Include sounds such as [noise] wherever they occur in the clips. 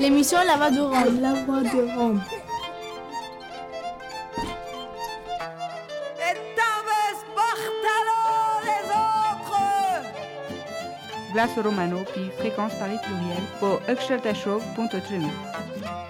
L'émission La Voix de Rome. La Voix de Rome. Glace Romano puis Fréquence Paris Pluriel pour Show.3.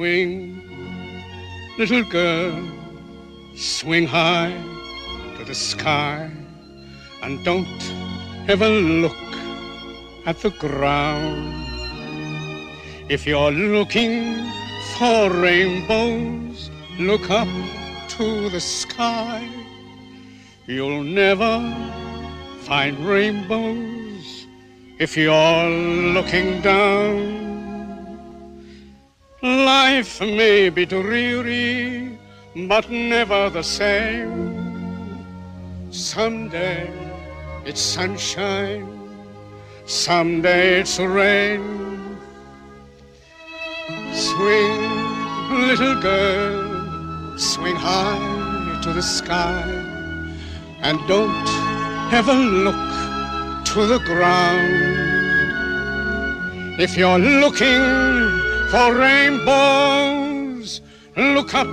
Swing, little girl, swing high to the sky and don't ever look at the ground. If you're looking for rainbows, look up to the sky. You'll never find rainbows if you're looking down. Life may be dreary, but never the same. Someday it's sunshine, someday it's rain. Swing, little girl, swing high to the sky, and don't ever look to the ground. If you're looking for rainbows. Look up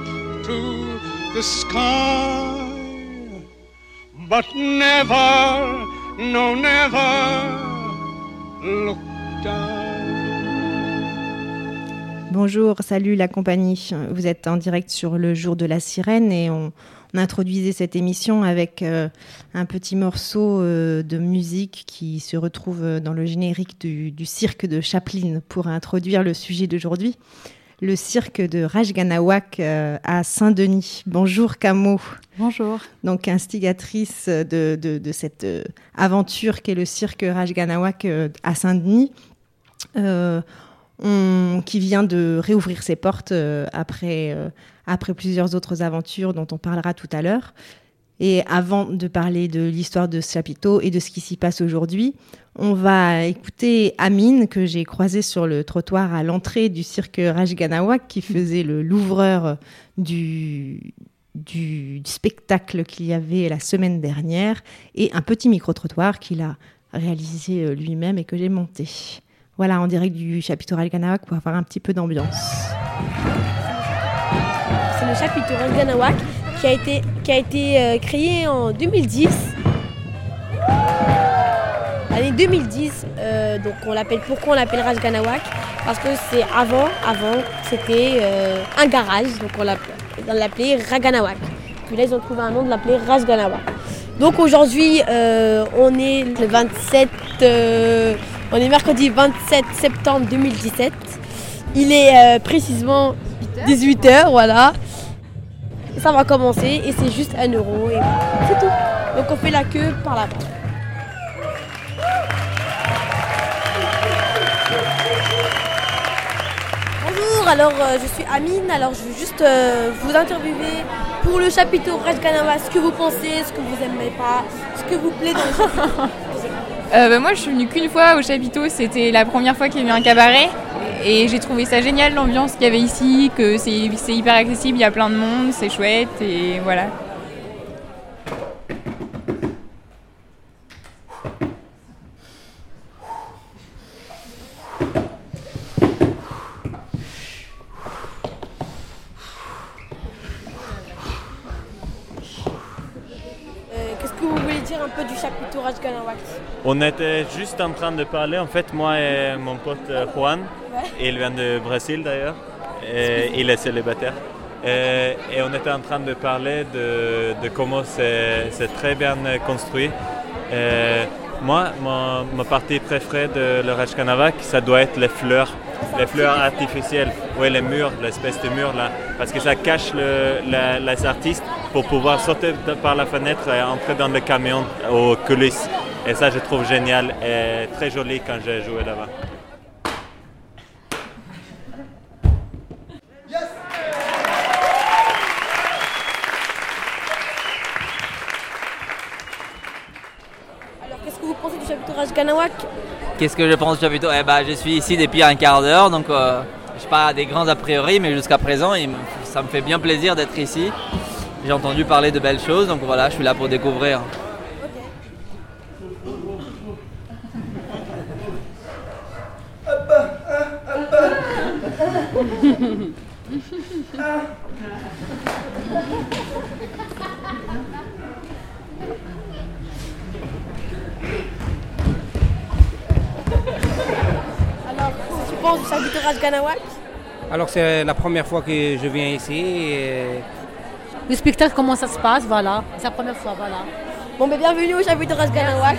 to the sky, but never, no, never look down. Bonjour, salut la compagnie. Vous êtes en direct sur le jour de la sirène et on, on introduisait cette émission avec euh, un petit morceau euh, de musique qui se retrouve dans le générique du, cirque de Chaplin pour introduire le sujet d'aujourd'hui. Le cirque de Rajganawak euh, à Saint-Denis. Bonjour Camo. Bonjour. Donc instigatrice de, cette aventure qu'est le cirque Rajganawak à Saint-Denis. qui vient de réouvrir ses portes après après plusieurs autres aventures dont on parlera tout à l'heure. Et avant de parler de l'histoire de ce chapiteau et de ce qui s'y passe aujourd'hui, on va écouter Amine, que j'ai croisé sur le trottoir à l'entrée du cirque Rajganawak, qui faisait l'ouvreur du, du spectacle qu'il y avait la semaine dernière, et un petit micro-trottoir qu'il a réalisé euh, lui-même et que j'ai monté. Voilà, en direct du chapiteau Rajganawak pour avoir un petit peu d'ambiance le chapitre Rajganawak qui a été, qui a été euh, créé en 2010. L'année 2010, euh, donc on l'appelle pourquoi on l'appelle Rajganawak Parce que c'est avant, avant c'était euh, un garage, donc on l'appelait Raganawak. Puis là ils ont trouvé un nom de l'appeler Rajganawak. Donc aujourd'hui on est le 27, on est mercredi 27 septembre 2017. Il est précisément 18h, voilà ça va commencer et c'est juste un euro et c'est tout. Donc on fait la queue par là-bas. Bonjour, alors euh, je suis Amine, alors je veux juste euh, vous interviewer pour le chapiteau Red Canava, ce que vous pensez, ce que vous aimez pas, ce que vous plaît dans le. [laughs] Euh, bah, moi je suis venue qu'une fois au chapiteau, c'était la première fois qu'il y a eu un cabaret et j'ai trouvé ça génial l'ambiance qu'il y avait ici, que c'est hyper accessible, il y a plein de monde, c'est chouette et voilà. Euh, qu'est-ce que vous voulez dire un peu du chapiteau Rajganawak On était juste en train de parler, en fait, moi et mon pote euh, Juan, il vient de Brésil d'ailleurs. Il est célibataire. Et, et on était en train de parler de, comment c'est très bien construit. Et moi, mon, ma partie préférée de le Rajkanavak, ça doit être les fleurs, les fleurs artificielles, oui, les murs, l'espèce de murs là, parce que ça cache les artistes pour pouvoir sauter par la fenêtre et entrer dans le camion aux coulisses. Et ça, je trouve génial et très joli quand j'ai joué là-bas. Alors, qu'est-ce que vous pensez du Qu'est-ce que je pense chapiteau eh ben, Je suis ici depuis un quart d'heure, donc euh, je n'ai pas des grands a priori, mais jusqu'à présent, ça me fait bien plaisir d'être ici. J'ai entendu parler de belles choses, donc voilà, je suis là pour découvrir. Alors, qu'est-ce que tu penses du chapiteau Rajganawak Alors c'est la première fois que je viens ici. et Le spectacle, comment ça se passe, voilà. C'est la première fois, voilà. Bon, ben bienvenue au chapiteau Rajganawak.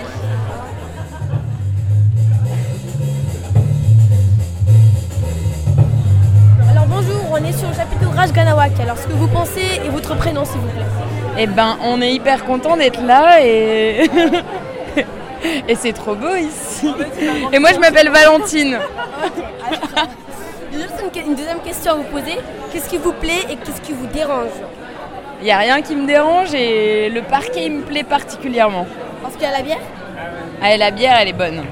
Alors bonjour, on est sur le chapiteau Rajganawak. Alors ce que vous pensez et votre prénom s'il vous plaît? Eh ben, on est hyper content d'être là et. [laughs] et c'est trop beau ici. Et moi, je m'appelle Valentine. Une, deuxième question à vous poser. Qu'est-ce qui vous plaît et qu'est-ce qui vous dérange Il n'y a rien qui me dérange et le parquet, il me plaît particulièrement. Parce qu'il y a la bière Ah, et la bière, elle est bonne.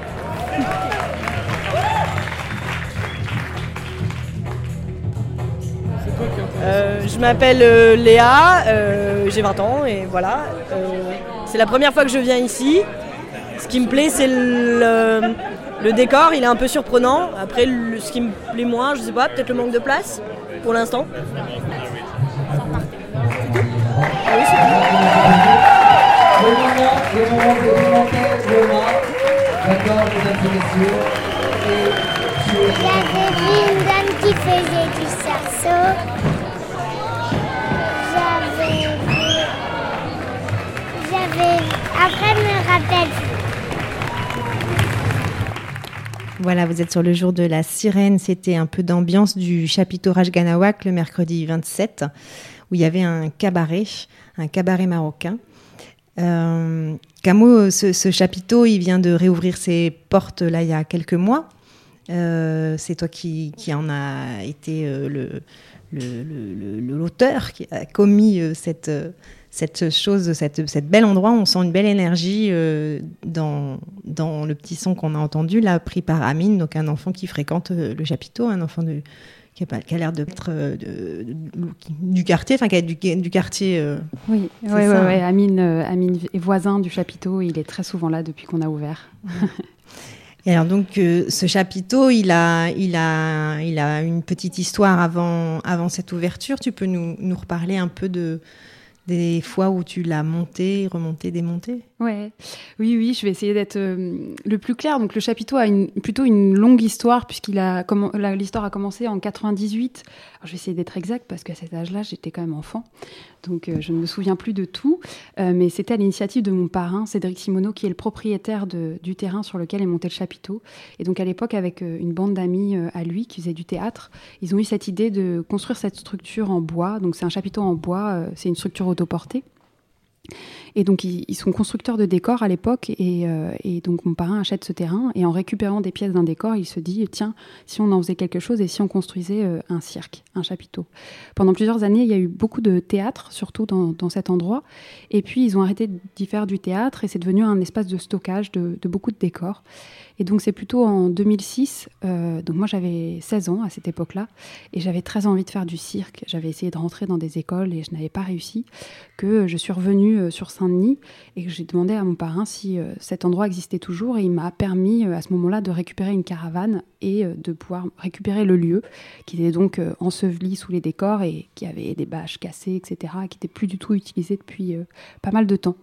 Euh, je m'appelle euh, Léa, euh, j'ai 20 ans et voilà. Euh, c'est la première fois que je viens ici. Ce qui me plaît, c'est le, décor, il est un peu surprenant. Après, ce qui me plaît moins, je sais pas, peut-être le manque de place pour l'instant. Une dame qui faisait du cerceau. J'avais. Après. Voilà, vous êtes sur le jour de la sirène. C'était un peu d'ambiance du chapiteau Rajganawak le mercredi 27, où il y avait un cabaret, un cabaret marocain. Euh, Camo, ce, chapiteau, il vient de réouvrir ses portes là il y a quelques mois. Euh, c'est toi qui, en a été euh, l'auteur, qui a commis cette, cette chose, cette, cette bel endroit. On sent une belle énergie euh, dans, dans le petit son qu'on a entendu, là, pris par Amine, donc un enfant qui fréquente euh, le chapiteau, un enfant de, qui a, pas- qui a l'air d'être euh, du quartier, enfin qui est du, du quartier. euh, Oui, ouais, ouais. Amine, Amine est voisin du chapiteau. Il est très souvent là depuis qu'on a ouvert. [laughs] Et alors donc euh, ce chapiteau, il a, il a, il a une petite histoire avant, avant cette ouverture. Tu peux nous, nous reparler un peu de des fois où tu l'as monté, remonté, démonté? Ouais, oui, oui, je vais essayer d'être euh, le plus clair. Donc le chapiteau a plutôt une longue histoire puisqu'il a l'histoire a commencé en 98. Alors, je vais essayer d'être exact parce qu'à cet âge-là, j'étais quand même enfant, donc euh, je ne me souviens plus de tout. Euh, mais c'était à l'initiative de mon parrain Cédric Simoneau qui est le propriétaire du terrain sur lequel est monté le chapiteau. Et donc à l'époque, avec une bande d'amis à lui qui faisaient du théâtre, ils ont eu cette idée de construire cette structure en bois. Donc c'est un chapiteau en bois, c'est une structure autoportée. Et donc, ils, sont constructeurs de décors à l'époque. Et, euh, et donc, mon parrain achète ce terrain. Et en récupérant des pièces d'un décor, il se dit tiens, si on en faisait quelque chose et si on construisait euh, un cirque, un chapiteau. Pendant plusieurs années, il y a eu beaucoup de théâtre, surtout dans, cet endroit. Et puis, ils ont arrêté d'y faire du théâtre et c'est devenu un espace de stockage de, beaucoup de décors. Et donc, c'est plutôt en 2006. euh, donc, moi, j'avais 16 ans à cette époque-là. Et j'avais très envie de faire du cirque. J'avais essayé de rentrer dans des écoles et je n'avais pas réussi. Que je suis revenue sur Et que j'ai demandé à mon parrain si euh, cet endroit existait toujours. Et il m'a permis euh, à ce moment-là de récupérer une caravane et euh, de pouvoir récupérer le lieu qui était donc enseveli sous les décors et qui avait des bâches cassées, etc., qui n'était plus du tout utilisé depuis pas mal de temps.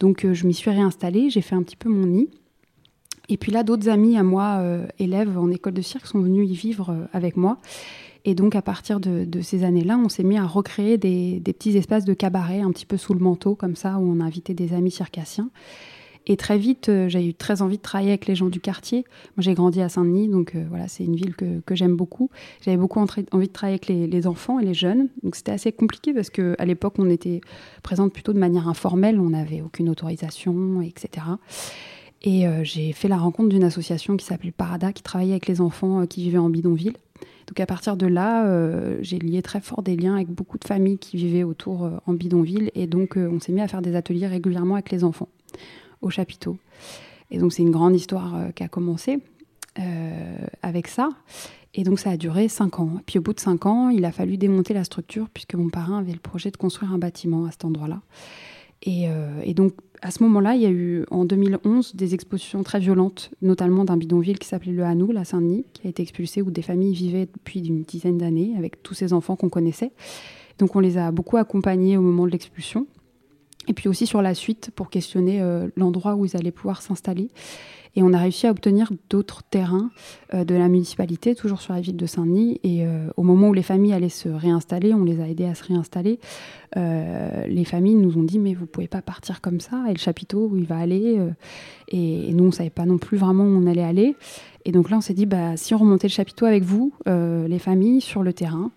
Donc je m'y suis réinstallée, j'ai fait un petit peu mon nid. Et puis là, d'autres amis à moi, élèves en école de cirque, sont venus y vivre avec moi. Et donc, à partir de, ces années-là, on s'est mis à recréer des, petits espaces de cabaret un petit peu sous le manteau, comme ça, où on a invité des amis circassiens. Et très vite, euh, j'ai eu très envie de travailler avec les gens du quartier. Moi, j'ai grandi à Saint-Denis, donc euh, voilà, c'est une ville que, que j'aime beaucoup. J'avais beaucoup envie de travailler avec les, enfants et les jeunes. Donc c'était assez compliqué parce qu'à l'époque, on était présente plutôt de manière informelle. On n'avait aucune autorisation, etc. Et euh, j'ai fait la rencontre d'une association qui s'appelait Parada, qui travaillait avec les enfants euh, qui vivaient en bidonville. Donc à partir de là, euh, j'ai lié très fort des liens avec beaucoup de familles qui vivaient autour euh, en bidonville. Et donc on s'est mis à faire des ateliers régulièrement avec les enfants au chapiteau. Et donc c'est une grande histoire euh, qui a commencé avec ça. Et donc ça a duré cinq ans. Puis au bout de cinq ans, il a fallu démonter la structure puisque mon parrain avait le projet de construire un bâtiment à cet endroit-là. Et, et donc à ce moment-là, il y a eu en 2011 des expulsions très violentes, notamment d'un bidonville qui s'appelait le Hanou, la Saint-Denis, qui a été expulsé, où des familles vivaient depuis une dizaine d'années avec tous ces enfants qu'on connaissait. Donc on les a beaucoup accompagnés au moment de l'expulsion. Et puis aussi sur la suite pour questionner euh, l'endroit où ils allaient pouvoir s'installer. Et on a réussi à obtenir d'autres terrains euh, de la municipalité, toujours sur la ville de Saint-Denis. Et euh, au moment où les familles allaient se réinstaller, on les a aidés à se réinstaller. Euh, les familles nous ont dit mais vous pouvez pas partir comme ça. Et le chapiteau où il va aller. et, et nous on savait pas non plus vraiment où on allait aller. Et donc là on s'est dit bah si on remontait le chapiteau avec vous, les familles sur le terrain.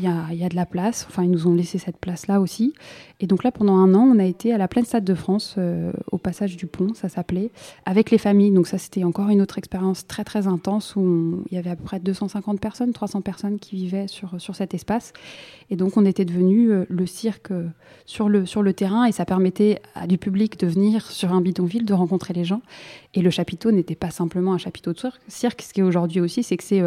Il y, a, de la place, enfin ils nous ont laissé cette place-là aussi. Et donc là, pendant un an, on a été à la pleine Stade de France, euh, au passage du pont, ça s'appelait, avec les familles. Donc ça, c'était encore une autre expérience très très intense où il y avait à peu près 250 personnes, 300 personnes qui vivaient sur, sur cet espace. Et donc on était devenu euh, le cirque euh, sur le, sur le terrain et ça permettait à du public de venir sur un bidonville, de rencontrer les gens. Et le chapiteau n'était pas simplement un chapiteau de cirque. cirque. Ce qui est aujourd'hui aussi, c'est que c'est...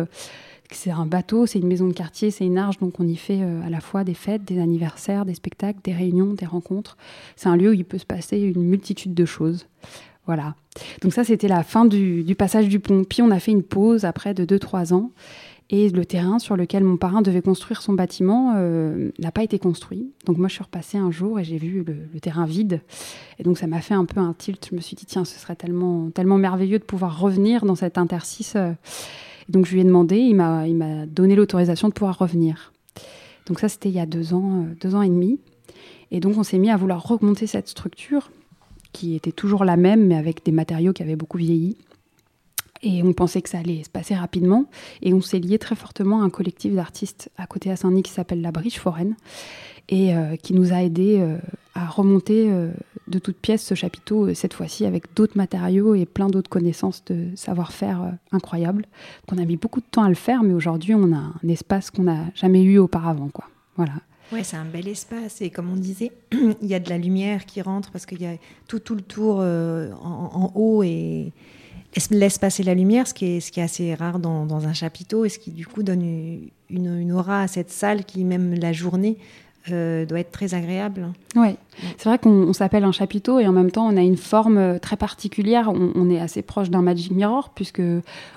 c'est un bateau, c'est une maison de quartier, c'est une arche, donc on y fait euh, à la fois des fêtes, des anniversaires, des spectacles, des réunions, des rencontres. C'est un lieu où il peut se passer une multitude de choses. Voilà. Donc ça, c'était la fin du, du passage du pont. Puis on a fait une pause après de 2-3 ans. Et le terrain sur lequel mon parrain devait construire son bâtiment euh, n'a pas été construit. Donc moi, je suis repassée un jour et j'ai vu le, terrain vide. Et donc ça m'a fait un peu un tilt. Je me suis dit, tiens, ce serait tellement, tellement merveilleux de pouvoir revenir dans cet interstice. euh, et donc je lui ai demandé, il m'a, il m'a donné l'autorisation de pouvoir revenir. Donc ça, c'était il y a deux ans, euh, deux ans et demi. Et donc on s'est mis à vouloir remonter cette structure qui était toujours la même, mais avec des matériaux qui avaient beaucoup vieilli. Et on pensait que ça allait se passer rapidement. Et on s'est lié très fortement à un collectif d'artistes à côté à Saint-Denis qui s'appelle La Briche Foraine et euh, qui nous a aidés euh, à remonter euh, de toutes pièces ce chapiteau, cette fois-ci avec d'autres matériaux et plein d'autres connaissances de savoir-faire incroyables. Donc on a mis beaucoup de temps à le faire, mais aujourd'hui on a un espace qu'on n'a jamais eu auparavant. Quoi. Voilà. Ouais, c'est un bel espace et comme on disait, [clears throat] il y a de la lumière qui rentre parce qu'il y a tout, tout le tour en, en haut et laisse- passer la lumière, ce qui est, assez rare dans, un chapiteau et ce qui du coup donne une, aura à cette salle qui même la journée euh, doit être très agréable. Ouais, c'est vrai qu'on on s'appelle un chapiteau et en même temps on a une forme euh, très particulière. On, on est assez proche d'un Magic Mirror puisque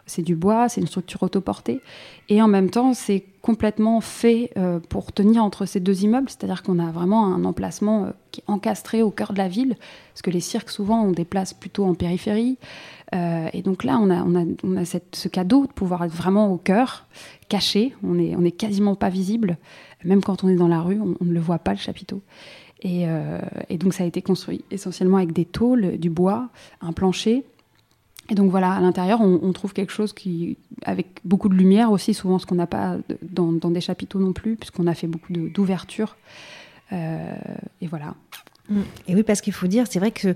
c'est du bois, c'est une structure autoportée et en même temps c'est complètement fait euh, pour tenir entre ces deux immeubles, c'est-à-dire qu'on a vraiment un emplacement qui est encastré au cœur de la ville parce que les cirques souvent ont des places plutôt en périphérie Euh, et donc là on a, on a, on a ce cadeau de pouvoir être vraiment au cœur, caché, on est, on est quasiment pas visible, même quand on est dans la rue, on, ne le voit pas le chapiteau. Et, euh, et donc ça a été construit essentiellement avec des tôles, du bois, un plancher. Et donc voilà, à l'intérieur, on, trouve quelque chose qui, avec beaucoup de lumière aussi, souvent ce qu'on n'a pas dans, dans des chapiteaux non plus, puisqu'on a fait beaucoup d'ouvertures. Euh, et voilà. Et oui, parce qu'il faut dire, c'est vrai que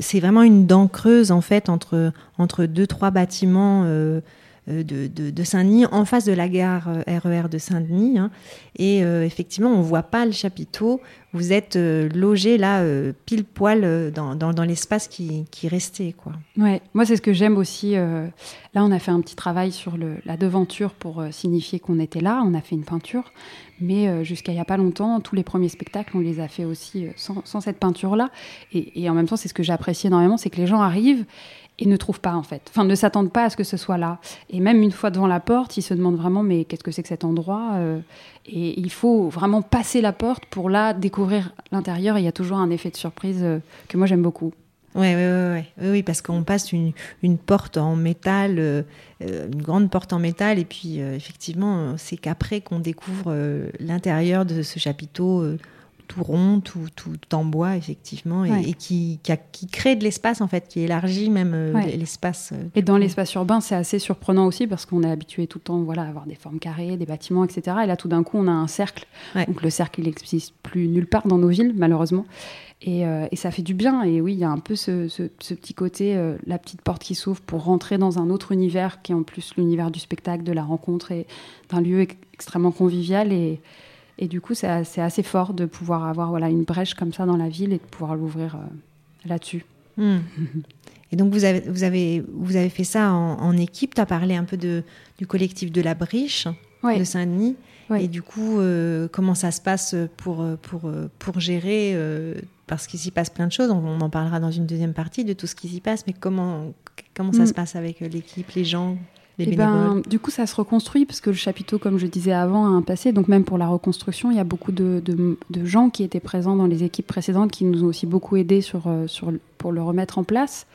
c'est vraiment une dent creuse en fait entre, entre deux, trois bâtiments euh, de, de, de Saint-Denis, en face de la gare euh, RER de Saint-Denis. hein. Et euh, effectivement, on voit pas le chapiteau. Vous êtes euh, logé là, euh, pile poil euh, dans, dans, l'espace qui, qui restait. Quoi. Ouais, moi c'est ce que j'aime aussi. euh, là, on a fait un petit travail sur la devanture pour euh, signifier qu'on était là. On a fait une peinture, mais euh, jusqu'à il y a pas longtemps, tous les premiers spectacles, on les a fait aussi euh, sans, sans cette peinture-là. Et, et en même temps, c'est ce que j'apprécie énormément, c'est que les gens arrivent et ne trouvent pas en fait, enfin ne s'attendent pas à ce que ce soit là. Et même une fois devant la porte, ils se demandent vraiment mais qu'est-ce que c'est que cet endroit Euh, Et il faut vraiment passer la porte pour là découvrir l'intérieur. Il y a toujours un effet de surprise euh, que moi j'aime beaucoup. Ouais, ouais. Oui, oui, parce qu'on passe une, porte en métal, euh, une grande porte en métal, et puis effectivement, c'est qu'après qu'on découvre l'intérieur de ce chapiteau tout rond, tout, tout en bois, effectivement, et, Ouais. et qui, qui, a- qui crée de l'espace, en fait, qui élargit même euh, Ouais. l'espace. euh, Et dans l'espace urbain, c'est assez surprenant aussi parce qu'on est habitué tout le temps voilà, à avoir des formes carrées, des bâtiments, etc. Et là, tout d'un coup, on a un cercle. Donc le cercle, il n'existe plus nulle part dans nos villes, malheureusement. Et, euh, et ça fait du bien. Et oui, il y a un peu ce, ce- ce petit côté, euh, la petite porte qui s'ouvre pour rentrer dans un autre univers qui est en plus l'univers du spectacle, de la rencontre et d'un lieu ex- extrêmement convivial. Et, et du coup, c'est assez fort de pouvoir avoir voilà, une brèche comme ça dans la ville et de pouvoir l'ouvrir euh, là-dessus. Hmm. [laughs] Et donc, vous avez, vous avez, vous avez fait ça en, en équipe. Tu as parlé un peu de, du collectif de la Briche Ouais. de Saint-Denis. Ouais. Et du coup, euh, comment ça se passe pour, pour, pour gérer euh, Parce qu'il s'y passe plein de choses. On, on en parlera dans une deuxième partie de tout ce qui s'y passe. Mais comment, comment ça Hmm. se passe avec l'équipe, les gens, les Eh bénévoles ben, du coup, ça se reconstruit parce que le chapiteau, comme je disais avant, a un passé. Donc même pour la reconstruction, il y a beaucoup de, de- de gens qui étaient présents dans les équipes précédentes qui nous ont aussi beaucoup aidés sur, euh, sur, pour le remettre en place.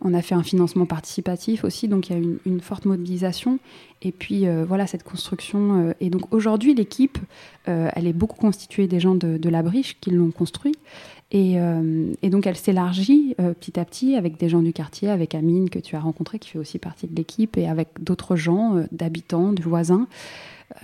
On a fait un financement participatif aussi, donc il y a une, une forte mobilisation. Et puis euh, voilà, cette construction. euh, et donc aujourd'hui, l'équipe, euh, elle est beaucoup constituée des gens de, de la Briche qui l'ont construit. Et, euh, et donc elle s'élargit euh, petit à petit avec des gens du quartier, avec Amine que tu as rencontré, qui fait aussi partie de l'équipe, et avec d'autres gens, euh, d'habitants, de voisins.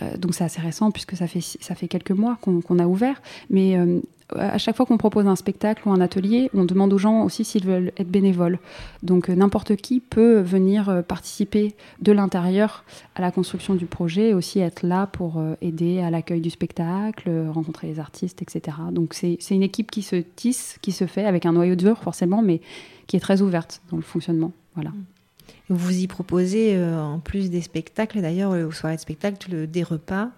Euh, donc c'est assez récent puisque ça fait, ça fait quelques mois qu'on a ouvert. Mais euh, à chaque fois qu'on propose un spectacle ou un atelier, on demande aux gens aussi s'ils veulent être bénévoles. Donc euh, n'importe qui peut venir participer de l'intérieur à la construction du projet et aussi être là pour aider à l'accueil du spectacle, rencontrer les artistes, etc. Donc c'est une équipe qui se tisse, qui se fait avec un noyau dur forcément, mais qui est très ouverte dans le fonctionnement. Voilà. Vous y proposez, euh, en plus des spectacles, d'ailleurs, euh, aux soirées de spectacle, le- des repas.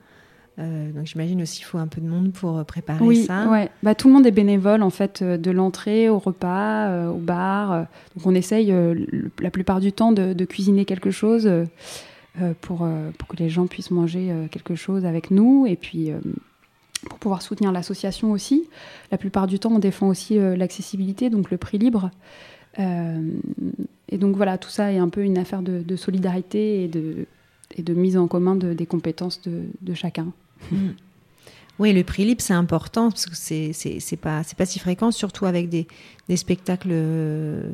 Euh, donc j'imagine aussi qu'il faut un peu de monde pour préparer oui, ça. ouais. Bah, tout le monde est bénévole en fait, de l'entrée au repas, euh, au bar. donc on essaye la plupart du temps de, de cuisiner quelque chose pour, pour que les gens puissent manger quelque chose avec nous et puis pour pouvoir soutenir l'association aussi. La plupart du temps, on défend aussi l'accessibilité, donc le prix libre. Euh, et donc voilà, tout ça est un peu une affaire de, solidarité et de, mise en commun de- des compétences de, chacun. Mm. Oui, le prix libre, c'est important parce que c'est c'est c'est pas si fréquent, surtout avec des, des spectacles euh,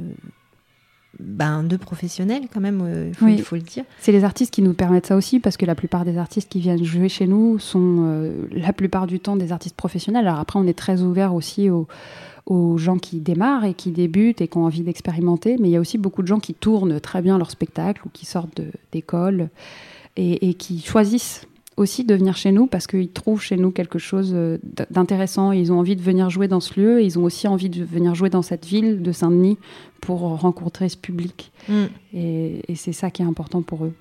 ben, de professionnels quand même. euh, Il faut, Oui. il faut le dire. C'est les artistes qui nous permettent ça aussi, parce que la plupart des artistes qui viennent jouer chez nous sont euh, la plupart du temps des artistes professionnels. Alors après, on est très ouvert aussi aux, aux gens qui démarrent et qui débutent et qui ont envie d'expérimenter, mais il y a aussi beaucoup de gens qui tournent très bien leur spectacle ou qui sortent d'école et, et qui choisissent aussi de venir chez nous parce qu'ils trouvent chez nous quelque chose euh, d'intéressant. Ils ont envie de venir jouer dans ce lieu. et Ils ont aussi envie de venir jouer dans cette ville de Saint-Denis pour rencontrer ce public. Mm. Et, et c'est ça qui est important pour eux.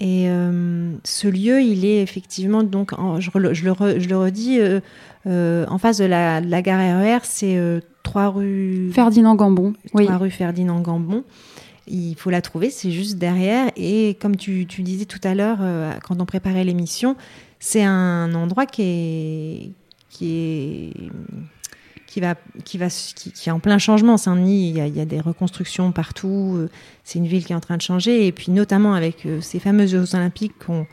Et euh, ce lieu, il est effectivement, donc, en- je, le, re- je le redis, euh, euh, en face de la, de la gare RER, c'est euh, 3 rue... Ferdinand Gambon. 3 Oui. rue Ferdinand Gambon. Il faut la trouver, c'est juste derrière. Et comme tu, tu disais tout à l'heure, euh, quand on préparait l'émission, c'est un endroit qui est, qui est, qui va, qui va, qui, qui est en plein changement. Saint-Denis, il y, a, il y a des reconstructions partout. euh, C'est une ville qui est en train de changer. Et puis notamment avec euh, ces fameux Jeux Olympiques qu'on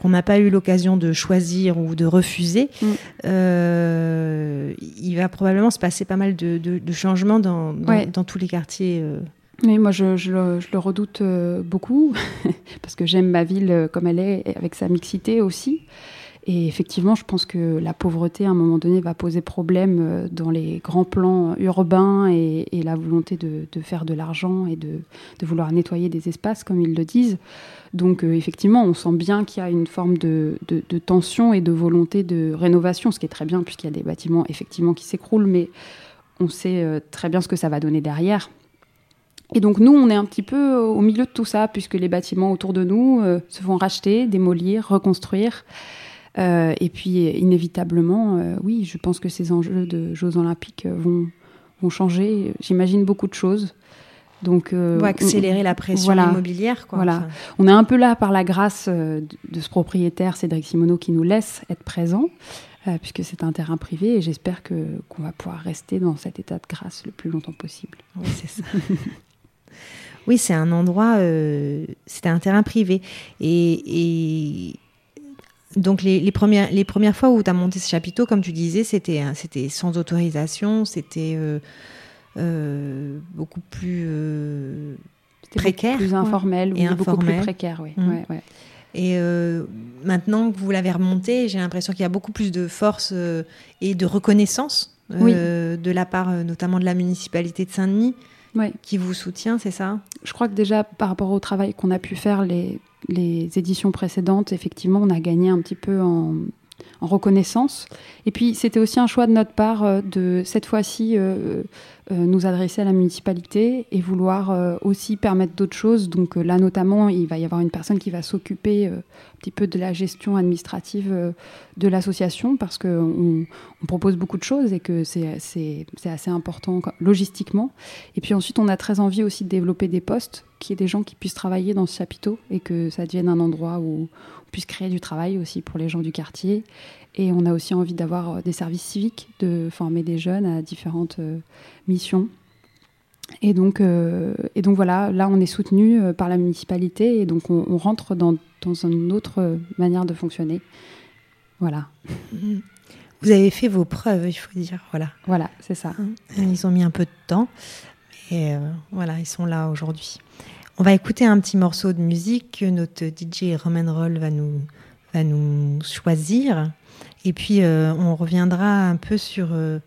qu'on n'a pas eu l'occasion de choisir ou de refuser, Mm. euh, il va probablement se passer pas mal de, de- de changements dans, dans, Ouais. dans tous les quartiers. euh. Mais moi, je, le, redoute euh, beaucoup, [laughs] parce que j'aime ma ville euh, comme elle est, avec sa mixité aussi. Et effectivement, je pense que la pauvreté, à un moment donné, va poser problème euh, dans les grands plans urbains et, la volonté de, faire de l'argent et de, vouloir nettoyer des espaces, comme ils le disent. Donc, effectivement, on sent bien qu'il y a une forme de, de- tension et de volonté de rénovation, ce qui est très bien, puisqu'il y a des bâtiments, effectivement, qui s'écroulent, mais on sait très bien ce que ça va donner derrière. Et donc nous, on est un petit peu au milieu de tout ça, puisque les bâtiments autour de nous euh, se font racheter, démolir, reconstruire. Euh, et puis inévitablement, euh, oui, je pense que ces enjeux de Jeux olympiques vont, vont changer, j'imagine, beaucoup de choses. Donc, euh, Vont accélérer on- la pression immobilière, quoi, Voilà. enfin. On est un peu là par la grâce de, de ce propriétaire, Cédric Simoneau, qui nous laisse être présent. euh, puisque c'est un terrain privé et j'espère qu'on va pouvoir rester dans cet état de grâce le plus longtemps possible. Oui, c'est ça. [laughs] oui, c'est un endroit, euh, c'était un terrain privé. Et, et donc les, les premières, les premières fois où tu as monté ce chapiteau, comme tu disais, c'était hein, c'était sans autorisation, c'était euh, euh, beaucoup plus précaire. beaucoup plus informel, et oui, beaucoup plus précaire, oui. Mm. Ouais, ouais. Et euh, maintenant que vous l'avez remonté, j'ai l'impression qu'il y a beaucoup plus de force euh, et de reconnaissance euh, de la part notamment de la municipalité de Saint-Denis Ouais. qui vous soutient, c'est ça? Je crois que déjà par rapport au travail qu'on a pu faire les, les éditions précédentes, effectivement, on a gagné un petit peu en, en reconnaissance. Et puis c'était aussi un choix de notre part euh, de cette fois-ci euh, nous adresser à la municipalité et vouloir euh, aussi permettre d'autres choses. Donc euh, là notamment, il va y avoir une personne qui va s'occuper euh, un petit peu de la gestion administrative euh, de l'association parce qu'on on propose beaucoup de choses et que c'est assez important logistiquement. Et puis ensuite, on a très envie aussi de développer des postes, qu'il y ait des gens qui puissent travailler dans ce chapiteau et que ça devienne un endroit où on puisse créer du travail aussi pour les gens du quartier. Et on a aussi envie d'avoir euh, des services civiques, de former des jeunes à différentes euh, missions. Et donc, euh, et donc voilà, là on est soutenu euh, par la municipalité et donc on, on rentre dans, dans une autre manière de fonctionner. Voilà. Vous avez fait vos preuves, il faut dire. Voilà. Voilà, c'est ça. Ils ont mis un peu de temps. Et euh, voilà, ils sont là aujourd'hui. On va écouter un petit morceau de musique que notre DJ Roman Roll va nous, va nous choisir. Et puis, euh, on reviendra un peu sur euh,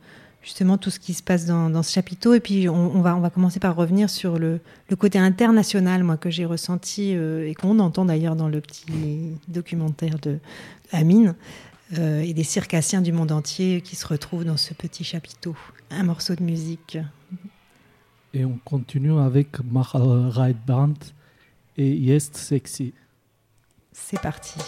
justement tout ce qui se passe dans, dans ce chapiteau. Et puis, on, on va, on va commencer par revenir sur le, le côté international, moi, que j'ai ressenti euh, et qu'on entend d'ailleurs dans le petit documentaire de, Amine. et des circassiens du monde entier qui se retrouvent dans ce petit chapiteau. Un morceau de musique. Et on continue avec Right Band et Yes Sexy. C'est parti.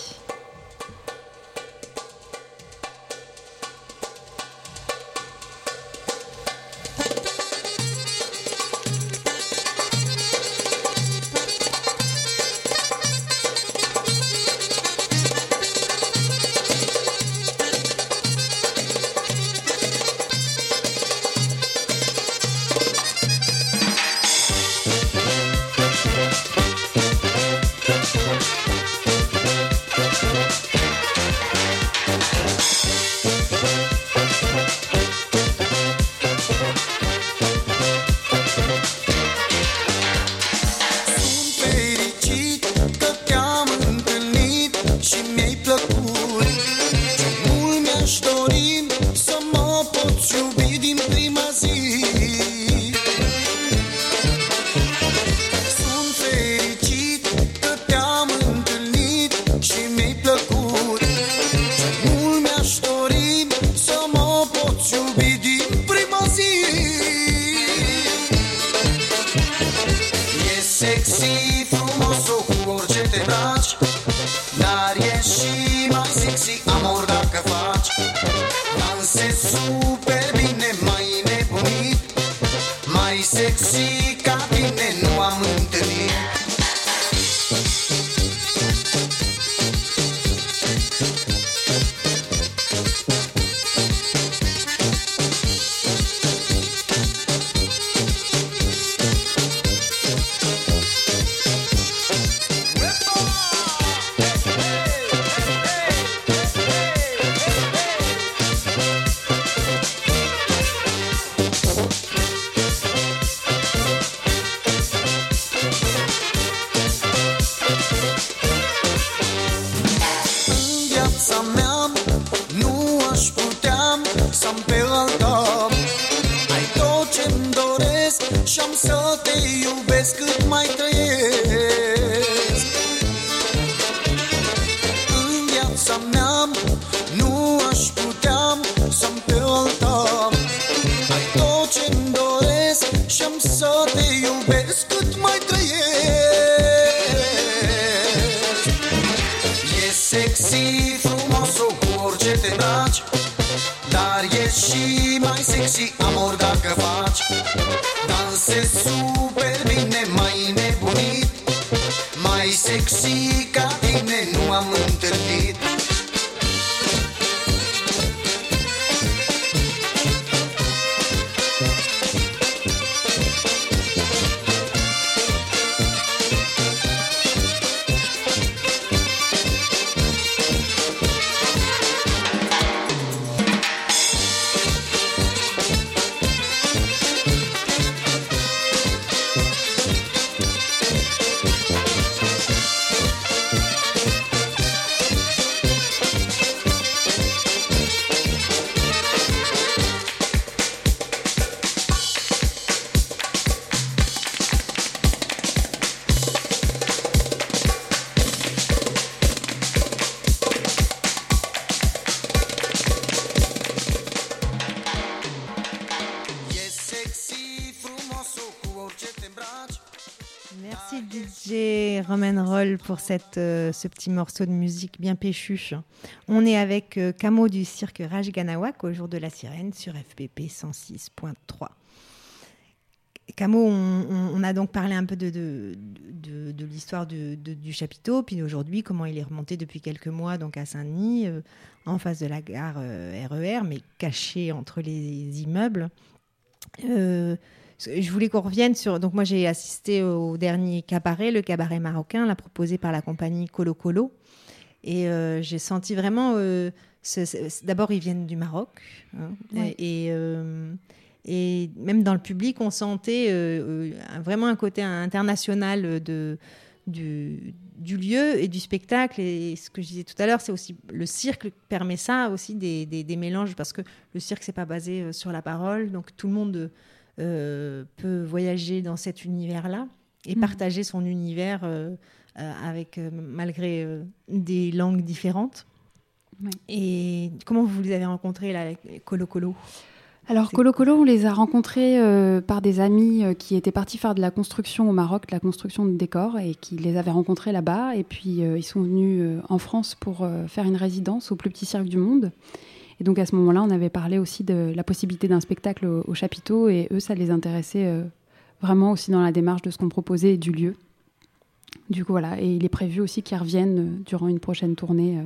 Pour cette, euh, ce petit morceau de musique bien péchu. On est avec euh, Camo du cirque Rajganawak au jour de la sirène sur FPP 106.3. Camo, on, a donc parlé un peu de, de, l'histoire du- chapiteau, puis aujourd'hui, comment il est remonté depuis quelques mois donc à Saint-Denis, euh, en face de la gare RER, mais caché entre les immeubles. Je voulais qu'on revienne sur. Donc, moi, j'ai assisté au dernier cabaret, le cabaret marocain, là, proposé par la compagnie Colo Colo. Et euh, j'ai senti vraiment. euh, D'abord, ils viennent du Maroc. hein, Ouais. et, euh, et même dans le public, on sentait vraiment un côté international de, du, du lieu et du spectacle. Et ce que je disais tout à l'heure, c'est aussi le cirque permet ça aussi des, des- des mélanges parce que le cirque c'est pas basé sur la parole, donc tout le monde peut voyager dans cet univers-là et Mhm. partager son univers euh, euh, avec euh, malgré euh, des langues différentes. Et comment vous les avez rencontrés là, les Colo Colo? Alors, Colo Colo, on les a rencontrés euh, par des amis euh, qui étaient partis faire de la construction au Maroc, de la construction de décors, et qui les avaient rencontrés là-bas. Et puis, euh, ils sont venus euh, en France pour euh, faire une résidence au plus petit cirque du monde. Et donc, à ce moment-là, on avait parlé aussi de la possibilité d'un spectacle au, au chapiteau, et eux, ça les intéressait euh, vraiment aussi dans la démarche de ce qu'on proposait et du lieu. Du coup, voilà. Et il est prévu aussi qu'ils reviennent euh, durant une prochaine tournée euh,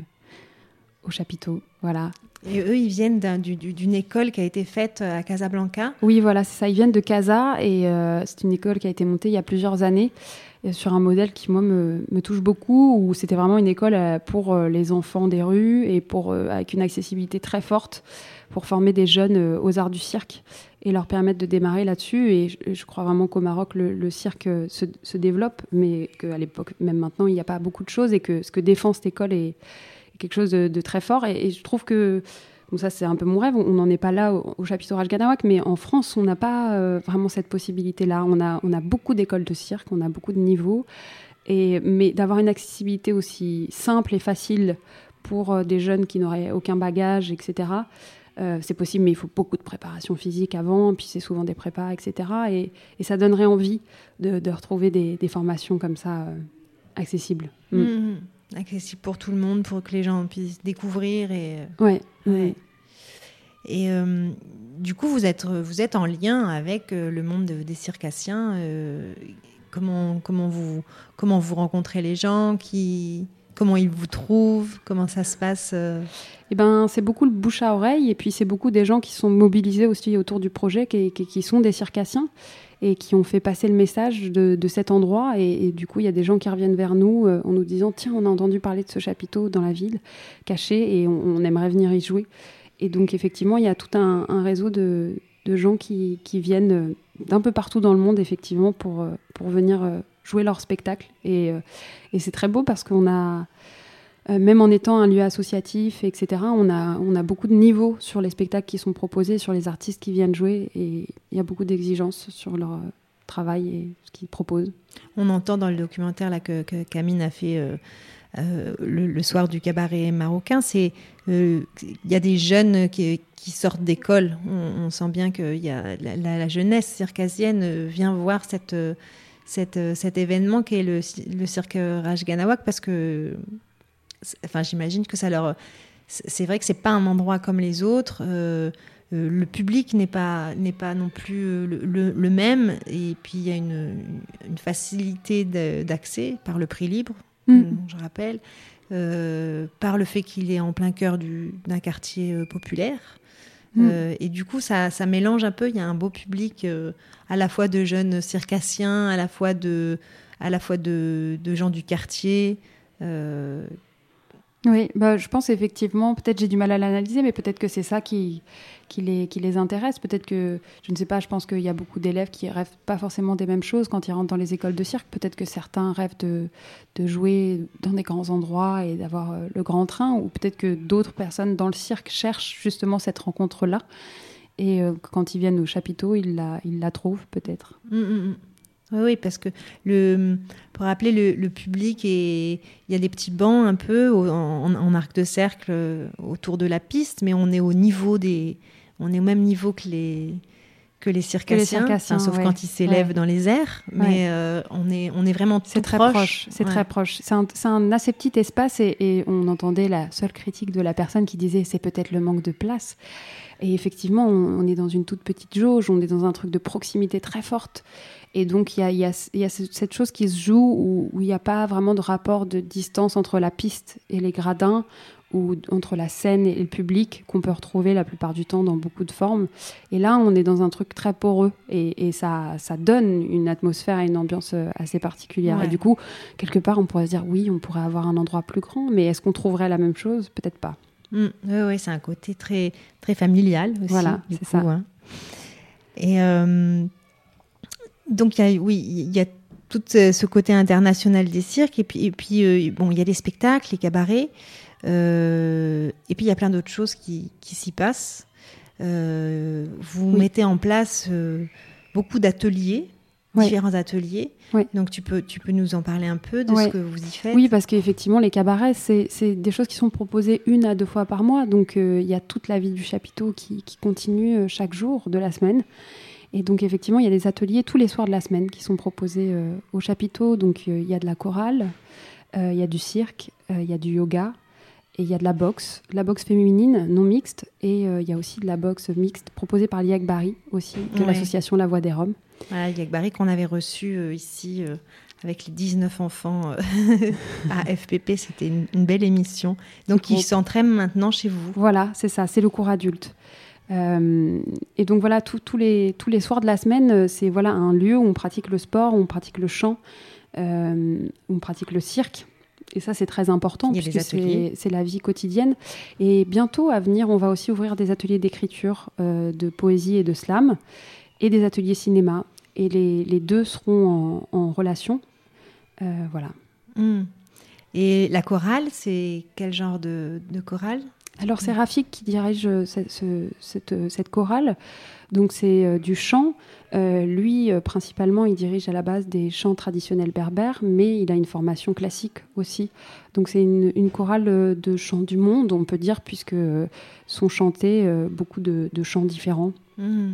au chapiteau. Voilà. Et eux, ils viennent d'un- du- du- d'une école qui a été faite à Casablanca? Oui, voilà, c'est ça. Ils viennent de Casa et euh, c'est une école qui a été montée il y a plusieurs années sur un modèle qui, moi, me, touche beaucoup, où c'était vraiment une école euh, pour euh, les enfants des rues et pour, euh, avec une accessibilité très forte pour former des jeunes aux arts du cirque et leur permettre de démarrer là-dessus. Et je, crois vraiment qu'au Maroc, le, cirque se, développe, mais qu'à l'époque, même maintenant, il n'y a pas beaucoup de choses et que ce que défend cette école est, quelque chose de, très fort. Et je trouve que Bon, ça, c'est un peu mon rêve. On n'en est pas là au, chapiteau Rajganawak, mais en France, on n'a pas euh, vraiment cette possibilité-là. On a, on a beaucoup d'écoles de cirque, on a beaucoup de niveaux. Mais d'avoir une accessibilité aussi simple et facile pour euh, des jeunes qui n'auraient aucun bagage, etc., euh, c'est possible, mais il faut beaucoup de préparation physique avant, puis c'est souvent des prépas, etc. Et, ça donnerait envie de, retrouver des, formations comme ça accessibles. Mm. Mhm. Accessible pour tout le monde, pour que les gens puissent découvrir. Et, euh, Ouais, ouais. Et euh, du coup, vous êtes, vous êtes en lien avec euh, le monde de- des circassiens. euh, comment, comment, vous, comment vous rencontrez les gens qui, Comment ils vous trouvent? Comment ça se passe euh? Eh ben, c'est beaucoup le bouche à oreille et puis c'est beaucoup des gens qui sont mobilisés aussi autour du projet, qui, sont des circassiens et qui ont fait passer le message de, cet endroit. Et, du coup, il y a des gens qui reviennent vers nous euh, en nous disant Tiens, on a entendu parler de ce chapiteau dans la ville, caché, et on, aimerait venir y jouer. Et donc, effectivement, il y a tout un, réseau de, gens qui, qui viennent euh, d'un peu partout dans le monde, effectivement, pour, pour venir jouer leur spectacle. Et, euh, et c'est très beau parce qu'on a. Euh, même en étant un lieu associatif, etc., on a, on a beaucoup de niveaux sur les spectacles qui sont proposés, sur les artistes qui viennent jouer, et il y a beaucoup d'exigences sur leur euh, travail et ce qu'ils proposent. On entend dans le documentaire là, que, que Camille a fait le, soir du cabaret marocain, c'est il y a des jeunes qui, sortent d'école. On, sent bien que y a la, la- jeunesse circassienne vient voir cette, cette, euh, cet événement qui est le, ci- le cirque Rajganawak parce que, enfin, j'imagine que ça leur. C'est vrai que c'est pas un endroit comme les autres. euh, euh, le public n'est pas, n'est pas non plus le, le- le même. Et puis, il y a une, une facilité d'accès par le prix libre, Mm. je rappelle, euh, par le fait qu'il est en plein cœur du- d'un quartier populaire. Mm. Euh, et du coup, ça, ça mélange un peu. Il y a un beau public euh, à la fois de jeunes circassiens, à la fois de, à la fois de, de gens du quartier. euh, Oui, bah, je pense effectivement, peut-être j'ai du mal à l'analyser, mais peut-être que c'est ça qui, qui, les, qui les intéresse. Peut-être que, je ne sais pas, je pense qu'il y a beaucoup d'élèves qui rêvent pas forcément des mêmes choses quand ils rentrent dans les écoles de cirque. Peut-être que certains rêvent de, de jouer dans des grands endroits et d'avoir euh, le grand train, ou peut-être que d'autres personnes dans le cirque cherchent justement cette rencontre-là. Et euh, quand ils viennent au chapiteau, ils la, ils la trouvent peut-être. Mm, mm, mm. Oui, parce que le, pour rappeler le, public, et il y a des petits bancs un peu en arc de cercle euh, autour de la piste, mais on est au niveau des, on est au même niveau que les que les circassiens, sauf ouais. quand ils s'élèvent Ouais. dans les airs. Mais Ouais. euh, on, est, on est vraiment C'est très proche. C'est très proche. C'est un, assez petit espace et, et on entendait la seule critique de la personne qui disait c'est peut-être le manque de place. Et effectivement, on, on est dans une toute petite jauge, on est dans un truc de proximité très forte. Et donc, il y a, y a- y cette chose qui se joue où il n'y a pas vraiment de rapport de distance entre la piste et les gradins ou entre la scène et le public qu'on peut retrouver la plupart du temps dans beaucoup de formes. Et là, on est dans un truc très poreux et, et ça, ça donne une atmosphère et une ambiance euh, assez particulière. Ouais. Et du coup, quelque part, on pourrait se dire oui, on pourrait avoir un endroit plus grand, mais est-ce qu'on trouverait la même chose? Peut-être pas. Mm, oui, c'est un côté très, très familial aussi. Voilà, c'est ça. hein. Et euh, donc, il y a, oui, il y a tout euh, ce côté international des cirques. Et puis, et puis euh, bon, il y a les spectacles, les cabarets. Euh, et puis, il y a plein d'autres choses qui, qui s'y passent. Euh, vous Oui. mettez en place euh, beaucoup d'ateliers, différents ateliers. Donc, tu peux, tu peux nous en parler un peu de ce que vous y faites Oui, parce qu'effectivement, les cabarets, c'est des choses qui sont proposées une à deux fois par mois. Donc, il y a toute la vie du chapiteau qui, qui continue chaque jour de la semaine. Et donc, effectivement, il y a des ateliers tous les soirs de la semaine qui sont proposés euh, au chapiteau. Donc, euh, il y a de la chorale, euh, il y a du cirque, il y a du yoga. Et il y a de la boxe, la boxe féminine non mixte, et euh, il y a aussi de la boxe mixte proposée par l'IAC Barry aussi, de Ouais. l'association La Voix des Roms. Voilà, Yannick Barry qu'on avait reçu euh, ici euh, avec les 19 enfants [laughs] à FPP. C'était une, une belle émission. Donc, ils s'entraînent maintenant chez vous. Voilà, c'est ça, c'est le cours adulte. Et donc voilà, tous- tous les, tous les soirs de la semaine, c'est voilà un lieu où on pratique le sport, où on pratique le chant, où on pratique le cirque. Et ça, c'est très important Il puisque c'est la vie quotidienne. Et bientôt, à venir, on va aussi ouvrir des ateliers d'écriture, euh, de poésie et de slam, et des ateliers cinéma. Et les, les deux seront en, en relation. Euh, voilà. Hmm. Et la chorale, c'est quel genre de, de chorale? Alors c'est Rafik qui dirige euh, ce- ce- cette, euh, cette chorale. Donc c'est euh, du chant. Euh, lui, euh, principalement, il dirige à la base des chants traditionnels berbères, mais il a une formation classique aussi. Donc c'est une, une chorale de chants du monde, on peut dire, puisque sont chantés beaucoup de, de chants différents. Hmm.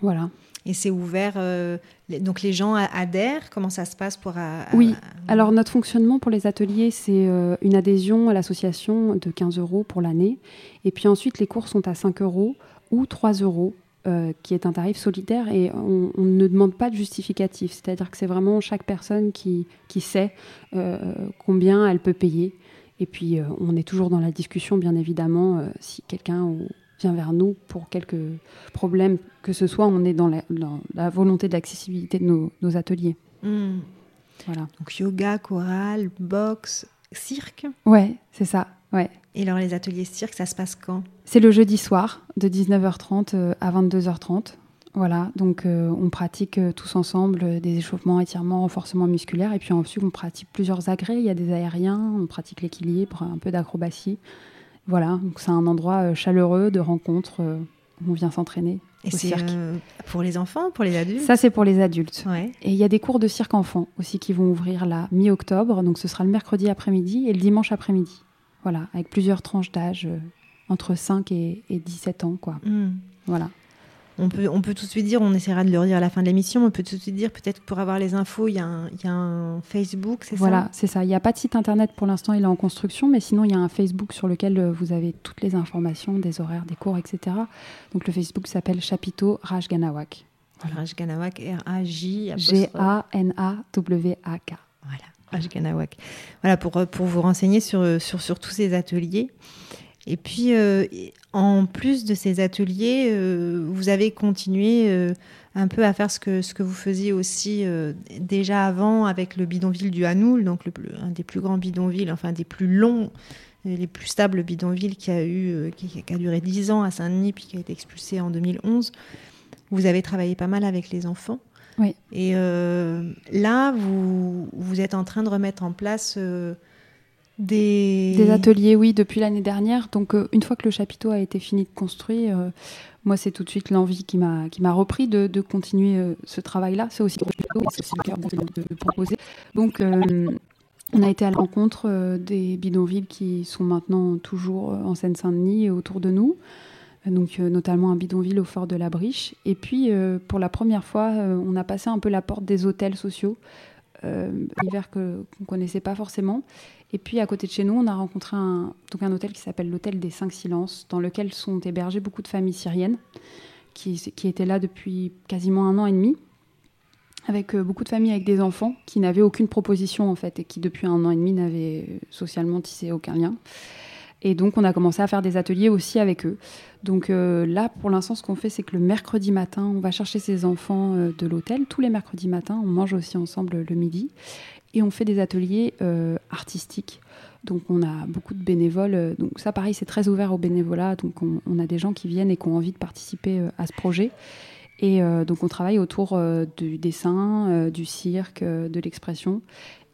Voilà. Et c'est ouvert. euh, les- donc, les gens adhèrent. Comment ça se passe pour. Oui, alors notre fonctionnement pour les ateliers, c'est euh, une adhésion à l'association de 15 euros pour l'année. Et puis ensuite, les cours sont à 5 euros ou 3 euros, euh, qui est un tarif solidaire. Et on, on ne demande pas de justificatif. C'est-à-dire que c'est vraiment chaque personne qui, qui sait combien elle peut payer. Et puis, euh, on est toujours dans la discussion, bien évidemment, euh, si quelqu'un ou- vient vers nous pour quelques problèmes que ce soit, on est dans la, dans la volonté de l'accessibilité de nos, nos ateliers. Hmm. Voilà. Donc, yoga, chorale, boxe, cirque. Ouais, c'est ça. Ouais. Et alors, les ateliers cirque, ça se passe quand? C'est le jeudi soir de 19h30 euh, à 22h30. Voilà, donc euh, on pratique euh, tous ensemble euh, des échauffements, étirements, renforcements musculaires. Et puis ensuite, on pratique plusieurs agrès. Il y a des aériens, on pratique l'équilibre, un peu d'acrobatie. Voilà, donc c'est un endroit euh, chaleureux de rencontre euh, où on vient s'entraîner Et c'est euh, pour les enfants, pour les adultes? Ça, c'est pour les adultes. Ouais. Et il y a des cours de cirque enfants aussi qui vont ouvrir la mi-octobre. Donc ce sera le mercredi après-midi et le dimanche après-midi. Voilà, avec plusieurs tranches d'âge euh, entre 5 et, et 17 ans, quoi. Hmm. Voilà. On peut, on peut tout de suite dire, on essaiera de le redire à la fin de l'émission, on peut tout de suite dire, peut-être que pour avoir les infos, il y a un, il y a un Facebook, c'est Voilà, ça c'est ça. Il n'y a pas de site internet pour l'instant, il est en construction, mais sinon il y a un Facebook sur lequel euh, vous avez toutes les informations, des horaires, des cours, etc. Donc le Facebook s'appelle Chapiteau Rajganawak. Rajganawak, R-A-J. G-A-N-A-W-A-K. Voilà, Rajganawak. Voilà, pour, euh, pour vous renseigner sur, euh, sur, sur tous ces ateliers. Et puis, euh, en plus de ces ateliers, euh, vous avez continué euh, un peu à faire ce que, ce que vous faisiez aussi déjà avant avec le bidonville du Hanoul, donc le, un des plus grands bidonvilles, enfin des plus longs, les plus stables bidonvilles qui a, eu, qui, qui a duré 10 ans à Saint-Denis, puis qui a été expulsé en 2011. Vous avez travaillé pas mal avec les enfants. Oui. Et là, vous, vous êtes en train de remettre en place des... Ateliers, oui, depuis l'année dernière. Donc, euh, une fois que le chapiteau a été fini de construire, euh, moi, c'est tout de suite l'envie qui m'a qui m'a repris de, continuer euh, ce travail-là. C'est aussi, le cœur de, de proposer. Donc, on a été à la rencontre des bidonvilles qui sont maintenant toujours en Seine-Saint-Denis et autour de nous. donc notamment un bidonville au fort de la Briche. Et puis, pour la première fois, on a passé un peu la porte des hôtels sociaux, euh, univers que qu'on connaissait pas forcément. Et puis, à côté de chez nous, on a rencontré un, donc un hôtel qui s'appelle l'hôtel des Cinq Silences, dans lequel sont hébergées beaucoup de familles syriennes, qui, qui étaient là depuis quasiment un an et demi avec euh, beaucoup de familles avec des enfants qui n'avaient aucune proposition en fait et qui depuis un an et demi n'avaient socialement tissé aucun lien. Et donc on a commencé à faire des ateliers aussi avec eux. Donc euh, là pour l'instant ce qu'on fait c'est que le mercredi matin on va chercher ces enfants euh, de l'hôtel. Tous les mercredis matins on mange aussi ensemble le midi et on fait des ateliers euh, artistiques. Donc on a beaucoup de bénévoles. Donc ça pareil c'est très ouvert au bénévolat. Donc on, a des gens qui viennent et qui ont envie de participer à ce projet. Et donc on travaille autour du dessin, du cirque, de l'expression.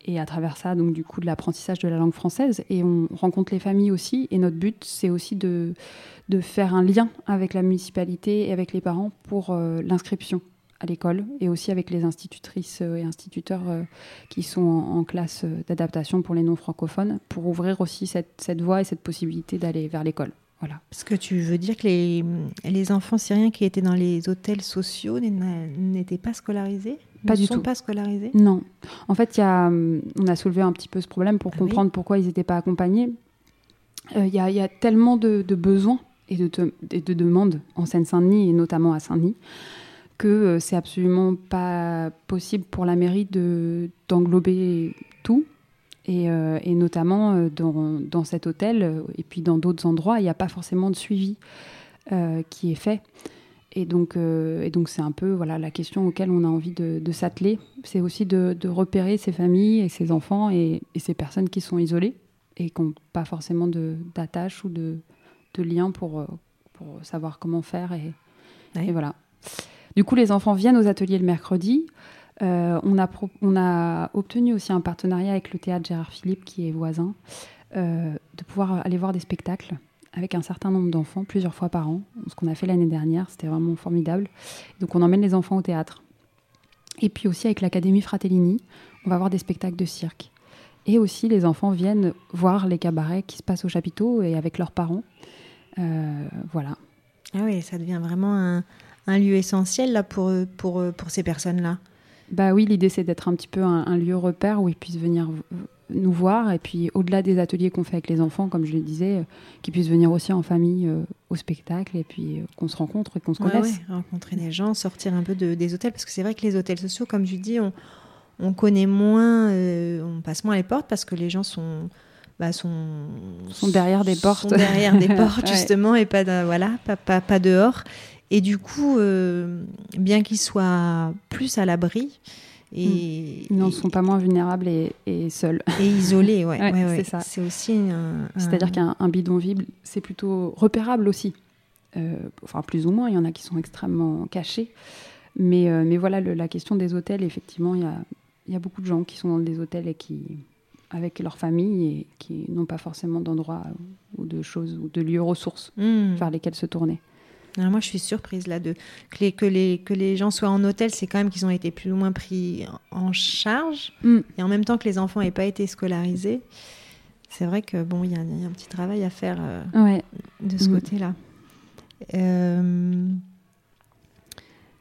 Et à travers ça, donc du coup, de l'apprentissage de la langue française. Et on rencontre les familles aussi. Et notre but, c'est aussi de, faire un lien avec la municipalité et avec les parents pour euh, l'inscription à l'école et aussi avec les institutrices euh, et instituteurs euh, qui sont en, classe d'adaptation pour les non-francophones pour ouvrir aussi cette, cette voie et cette possibilité d'aller vers l'école. Voilà. Parce que tu veux dire que les, les enfants syriens qui étaient dans les hôtels sociaux n'étaient pas scolarisés Pas Ne du sont tout. pas scolarisés Non. En fait, il y a, on a soulevé un petit peu ce problème pour Ah oui. comprendre pourquoi ils n'étaient pas accompagnés. Euh, Il y, a, il y a tellement de, de besoins et de, te- et de demandes en Seine-Saint-Denis et notamment à Saint-Denis que euh, c'est absolument pas possible pour la mairie de d'englober tout. Et, euh, et notamment euh, dans, dans cet hôtel euh, et puis dans d'autres endroits, il n'y a pas forcément de suivi qui est fait. Et donc, euh, et donc c'est un peu voilà la question auquel on a envie de, de s'atteler. C'est aussi de, de repérer ces familles et ces enfants et, et ces personnes qui sont isolées et qui n'ont pas forcément d'attache ou de, de lien pour, pour savoir comment faire. Et, et voilà. Du coup, les enfants viennent aux ateliers le mercredi. Euh, on, a obtenu aussi un partenariat avec le théâtre Gérard Philippe, qui est voisin, euh, de pouvoir aller voir des spectacles avec un certain nombre d'enfants, plusieurs fois par an. Ce qu'on a fait l'année dernière, c'était vraiment formidable. Donc on emmène les enfants au théâtre. Et puis aussi avec l'Académie Fratellini, on va voir des spectacles de cirque. Et aussi les enfants viennent voir les cabarets qui se passent au chapiteau et avec leurs parents. Euh, voilà. Ah oui, ça devient vraiment un, lieu essentiel là, pour ces personnes-là. Bah oui, l'idée c'est d'être un petit peu un, un lieu repère où ils puissent venir nous voir et puis au-delà des ateliers qu'on fait avec les enfants, comme je le disais, euh, qu'ils puissent venir aussi en famille euh, au spectacle et puis euh, qu'on se rencontre et qu'on se Ouais, connaisse. ouais, rencontrer des gens, sortir un peu de- des hôtels, parce que c'est vrai que les hôtels sociaux, comme tu dis, on, on connaît moins, on passe moins les portes parce que les gens sont, bah, sont, Sont derrière des portes. sont derrière des [laughs] portes Ouais. justement et pas, de- voilà, pas, pas, pas dehors. Et du coup, euh, bien qu'ils soient plus à l'abri et, Ils n'en sont pas moins vulnérables et, et seuls. et isolés, ouais, [laughs] Ouais, ouais, ouais. c'est ça. C'est aussi un, un- C'est-à-dire qu'un un bidonville, c'est plutôt repérable aussi. Euh, enfin, plus ou moins, il y en a qui sont extrêmement cachés. Mais, euh, mais voilà, le- la question des hôtels, effectivement, il y a, y a beaucoup de gens qui sont dans des hôtels et qui, avec leur famille et qui n'ont pas forcément d'endroit ou de choses ou de lieux ressources Mm. vers lesquels se tourner. Alors moi, je suis surprise là de que les, que les, que les gens soient en hôtel, c'est quand même qu'ils ont été plus ou moins pris en charge, Mm. et en même temps que les enfants n'aient pas été scolarisés. C'est vrai que bon, il y, a il y a un petit travail à faire euh, Ouais. de ce Mm. côté-là. Euh,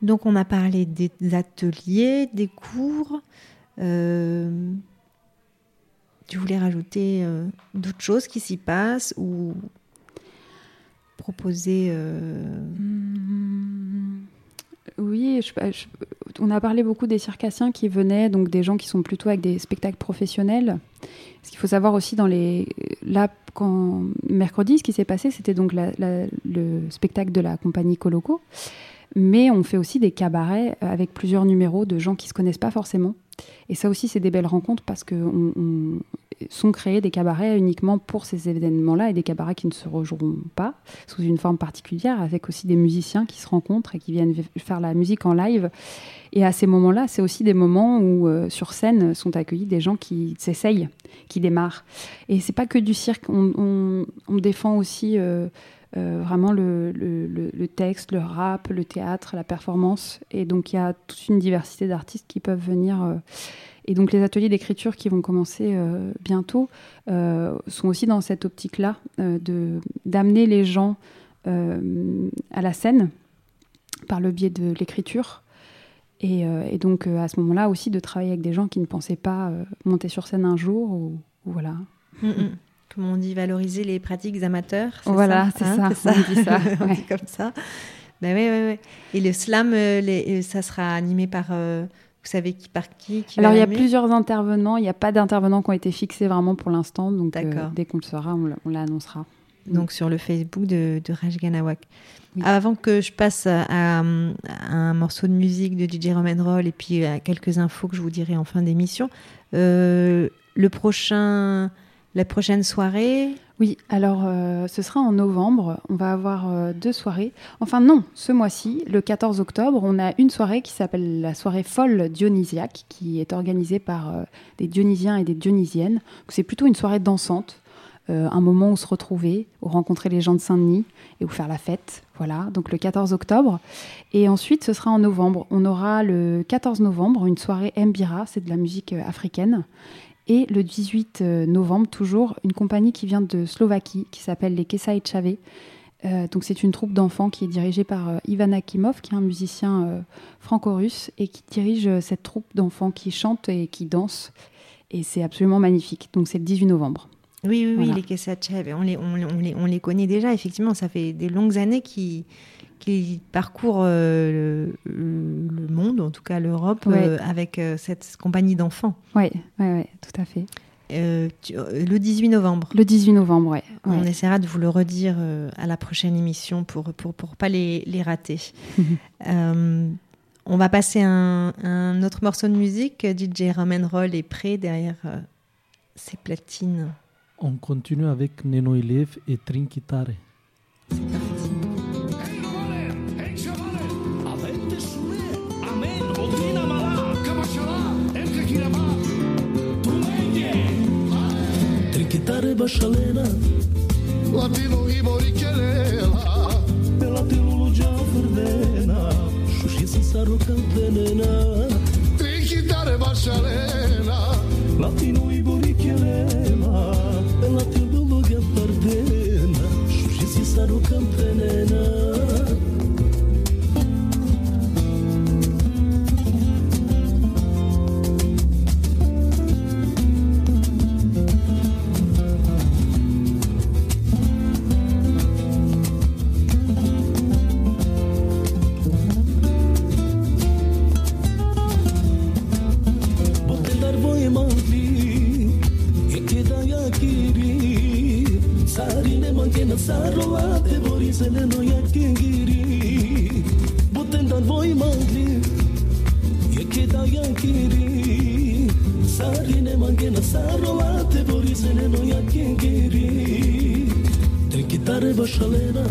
donc on a parlé des ateliers, des cours. Euh, tu voulais rajouter d'autres choses qui s'y passent ou proposer euh, Oui, je- je- on a parlé beaucoup des circassiens qui venaient, donc des gens qui sont plutôt avec des spectacles professionnels. Ce qu'il faut savoir aussi dans les là quand mercredi, ce qui s'est passé, c'était donc le spectacle de la compagnie Coloco, mais on fait aussi des cabarets avec plusieurs numéros de gens qui se connaissent pas forcément. Et ça aussi, c'est des belles rencontres parce que on- sont créés des cabarets uniquement pour ces événements-là et des cabarets qui ne se rejoueront pas sous une forme particulière, avec aussi des musiciens qui se rencontrent et qui viennent faire la musique en live. Et à ces moments-là, c'est aussi des moments où euh, sur scène sont accueillis des gens qui s'essayent, qui démarrent. Et c'est pas que du cirque, on, défend aussi euh, euh, vraiment le- le texte, le rap, le théâtre, la performance. Et donc il y a toute une diversité d'artistes qui peuvent venir. Et donc les ateliers d'écriture qui vont commencer euh, bientôt euh, sont aussi dans cette optique-là, euh, de d'amener les gens euh, à la scène par le biais de l'écriture. Et, et donc à ce moment-là aussi de travailler avec des gens qui ne pensaient pas monter sur scène un jour. Ou, ou voilà. Mm, mm. Comme on dit, valoriser les pratiques amateurs. c'est Voilà, ça, c'est hein, ça, on dit ça, [laughs] On ouais. dit comme ça. Ben ouais, ouais, ouais. Et le slam, les- ça sera animé par, euh, vous savez qui par qui, Alors il y a plusieurs intervenants, il n'y a pas d'intervenants qui ont été fixés vraiment pour l'instant, donc euh, dès qu'on le saura, on l'annoncera. donc sur le Facebook de, de Rajganawak. Avant que je passe à, à un morceau de musique de DJ Roman Roll et puis à quelques infos que je vous dirai en fin d'émission, euh, le prochain, la prochaine soirée. Oui, alors euh, ce sera en novembre. On va avoir euh, deux soirées. Enfin non, ce mois-ci, le 14 octobre, on a une soirée qui s'appelle la soirée folle dionysiaque, qui est organisée par euh, des Dionysiens et des Dionysiennes. C'est plutôt une soirée dansante, un moment où se retrouver, où rencontrer les gens de Saint-Denis et où faire la fête. Voilà, donc le 14 octobre. Et ensuite, ce sera en novembre. On aura le 14 novembre une soirée Mbira, c'est de la musique africaine. Et le 18 novembre, toujours, une compagnie qui vient de Slovaquie, qui s'appelle les Kesai Chave. Euh, donc c'est une troupe d'enfants qui est dirigée par euh, Ivan Akimov, qui est un musicien euh, franco-russe, et qui dirige euh, cette troupe d'enfants qui chantent et qui dansent. Et c'est absolument magnifique. Donc c'est le 18 novembre. Oui, oui, oui, les on les, on, les- on les, on les connaît déjà, effectivement, ça fait des longues années qu'ils qui parcourent euh, le, le monde, en tout cas l'Europe, Ouais. euh, avec euh, cette compagnie d'enfants. Oui, ouais, ouais, tout à fait. Euh, tu- euh, le 18 novembre. Le 18 novembre, ouais. On essaiera de vous le redire euh, à la prochaine émission pour pour, pour pas les, les rater. Euh, on va passer un, un autre morceau de musique. DJ Roman Roll est prêt derrière euh, ses platines. On continue avec Neno Elev et Trinkitare. Kitare başalena Latino i borikenela Pelate lulu vrdena perdena, si saro kantenena Tri kitare başalena Latino i borikenela Pelate lulu gafardena Šuši si saro kantenena Szárlóvá te bori zeleno jaké giri Botendan voi mangli Jaké da jankiri Szárjene mangena szárlóvá te zeleno jaké Te kitare basalena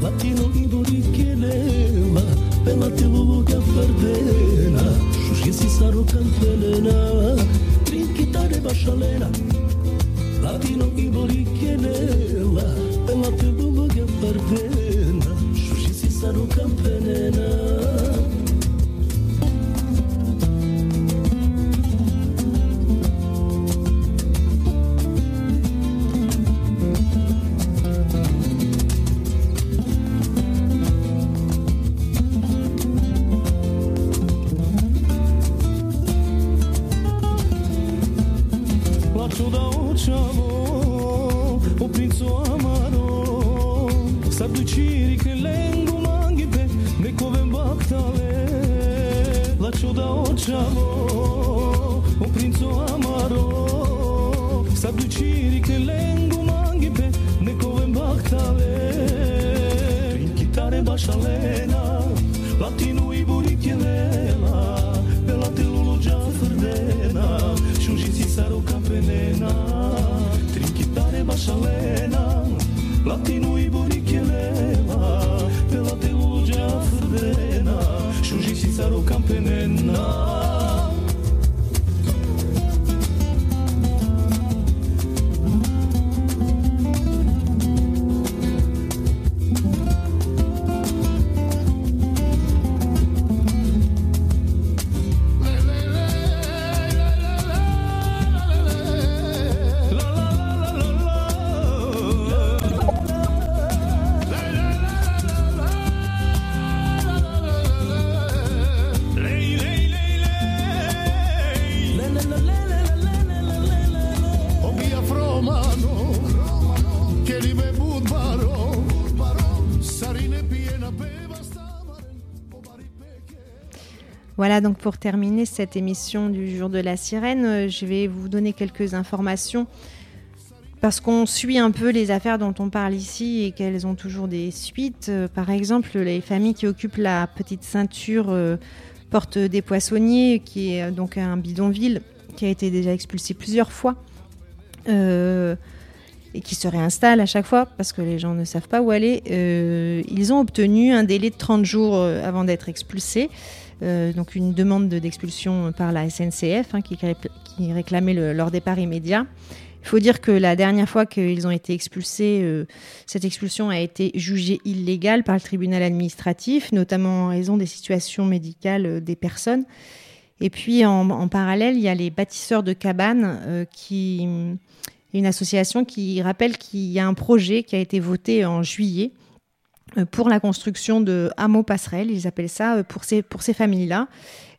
Latino i bori kelema Pela te luga fardena Shushisi saro kantelena Trinkitare bashalena, Latino i bori kelema mapigwa mboga parvena shushisi saruka mpenena Lá tudo a última amor, o príncipe amado. Sa të qiri ke lengu mangite Nekove mbaktale. La o očavo O princo amaro. Sa të qiri ke lengu mangite Nekove mbaktale. Trin kitare bashalena Latinu i burik je Bela te lulu džafrdena Šužici saroka penena. Trin kitare bashalena Latinu continent. Voilà, donc pour terminer cette émission du jour de la sirène, euh, je vais vous donner quelques informations parce qu'on suit un peu les affaires dont on parle ici et qu'elles ont toujours des suites. Euh, Par exemple, les familles qui occupent la petite ceinture euh, Porte des Poissonniers, qui est donc un bidonville qui a été déjà expulsé plusieurs fois. Et qui se réinstalle à chaque fois parce que les gens ne savent pas où aller. Euh, ils ont obtenu un délai de 30 jours euh, avant d'être expulsés. Euh, donc une demande de- d'expulsion par la SNCF hein, qui, ré- qui réclamait le- leur départ immédiat. Il faut dire que la dernière fois qu'ils ont été expulsés, cette expulsion a été jugée illégale par le tribunal administratif, notamment en raison des situations médicales des personnes. Et puis en, parallèle, il y a les bâtisseurs de cabanes qui une association qui rappelle qu'il y a un projet qui a été voté en juillet euh, pour la construction de hameaux passerelles, ils appellent ça, euh, pour ces, pour ces familles-là,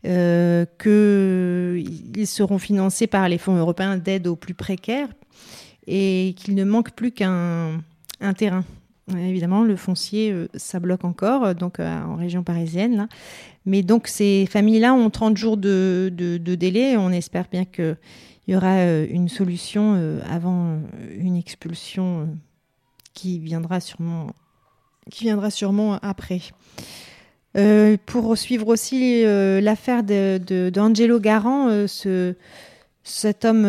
euh, qu'ils seront financés par les fonds européens d'aide aux plus précaires et qu'il ne manque plus qu'un un terrain. Évidemment, le foncier, ça bloque encore, donc en région parisienne. Là. Mais donc, ces familles-là ont 30 jours de, délai. On espère bien qu'il y aura euh, une solution euh, avant euh, une expulsion qui viendra sûrement, qui viendra sûrement après. Pour suivre aussi l'affaire de- de- d'Angelo Garant, ce, cet homme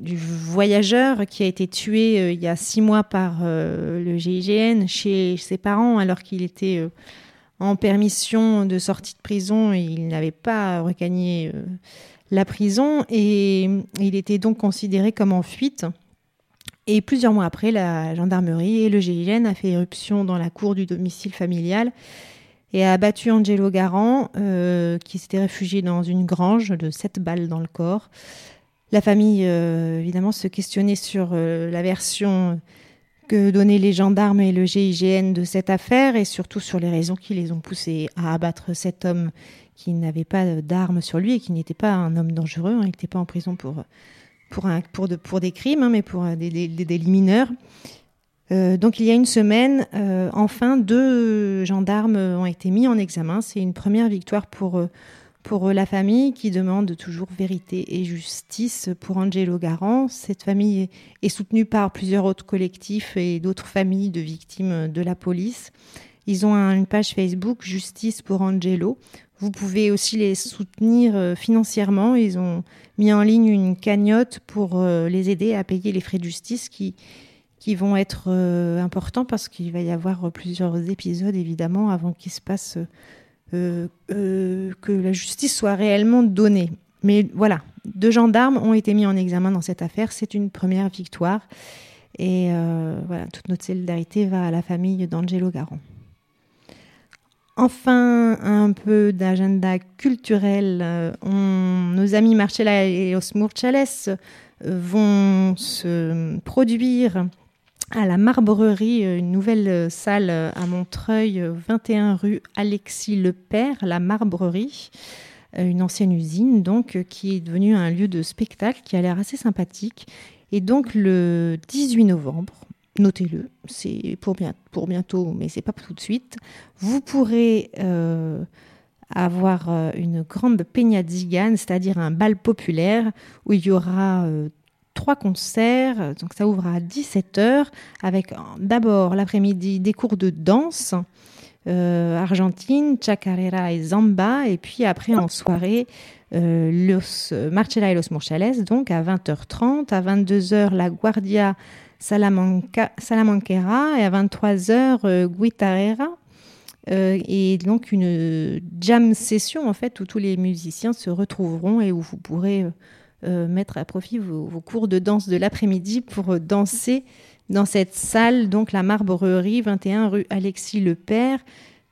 du voyageur qui a été tué il y a six mois par le GIGN chez ses parents alors qu'il était en permission de sortie de prison et il n'avait pas regagné la prison et il était donc considéré comme en fuite. Et plusieurs mois après, la gendarmerie et le GIGN a fait éruption dans la cour du domicile familial et a abattu Angelo Garant, euh, qui s'était réfugié dans une grange de 7 balles dans le corps. La famille, euh, évidemment, se questionnait sur euh, la version que donnaient les gendarmes et le GIGN de cette affaire et surtout sur les raisons qui les ont poussés à abattre cet homme qui n'avait pas d'armes sur lui et qui n'était pas un homme dangereux. hein. Il n'était pas en prison pour, des crimes, hein, mais pour des, des- des délits mineurs. Euh, donc il y a une semaine, euh, enfin, deux gendarmes ont été mis en examen. C'est une première victoire pour, euh, pour euh, la famille qui demande toujours vérité et justice pour Angelo Garant. Cette famille est, soutenue par plusieurs autres collectifs et d'autres familles de victimes de la police. Ils ont un- une page Facebook Justice pour Angelo. Vous pouvez aussi les soutenir euh, financièrement. Ils ont mis en ligne une cagnotte pour euh, les aider à payer les frais de justice qui, qui vont être importants parce qu'il va y avoir plusieurs épisodes évidemment avant qu'il se passe euh, euh, que la justice soit réellement donnée. Mais voilà, deux gendarmes ont été mis en examen dans cette affaire. C'est une première victoire. Et euh, voilà, toute notre solidarité va à la famille d'Angelo Garant. Enfin, un peu d'agenda culturel. Nos amis Marcella et Osmour Chales vont se produire à la Marbrerie, euh, une nouvelle euh, salle euh, à Montreuil, euh, 21 rue Alexis Le Père, la Marbrerie, une ancienne usine donc qui est devenue un lieu de spectacle qui a l'air assez sympathique. Et donc le 18 novembre, notez-le, c'est pour, bien, pour bientôt, mais c'est pas tout de suite, vous pourrez avoir une grande peña zigane, c'est-à-dire un bal populaire où il y aura trois concerts. Donc ça ouvre à 17h avec euh, d'abord l'après-midi des cours de danse euh, argentine, chacarera et zamba. Et puis après en soirée, euh, los Marcella et los Morchales, donc à 20h30. À 22h, la Guardia Salamanca, Salamanquera et à 23h, euh, Guitarrera. Euh, et donc une jam session en fait où tous les musiciens se retrouveront et où vous pourrez euh, mettre à profit vos, cours de danse de l'après-midi pour danser dans cette salle, donc la Marbrerie, 21 rue Alexis Le Père,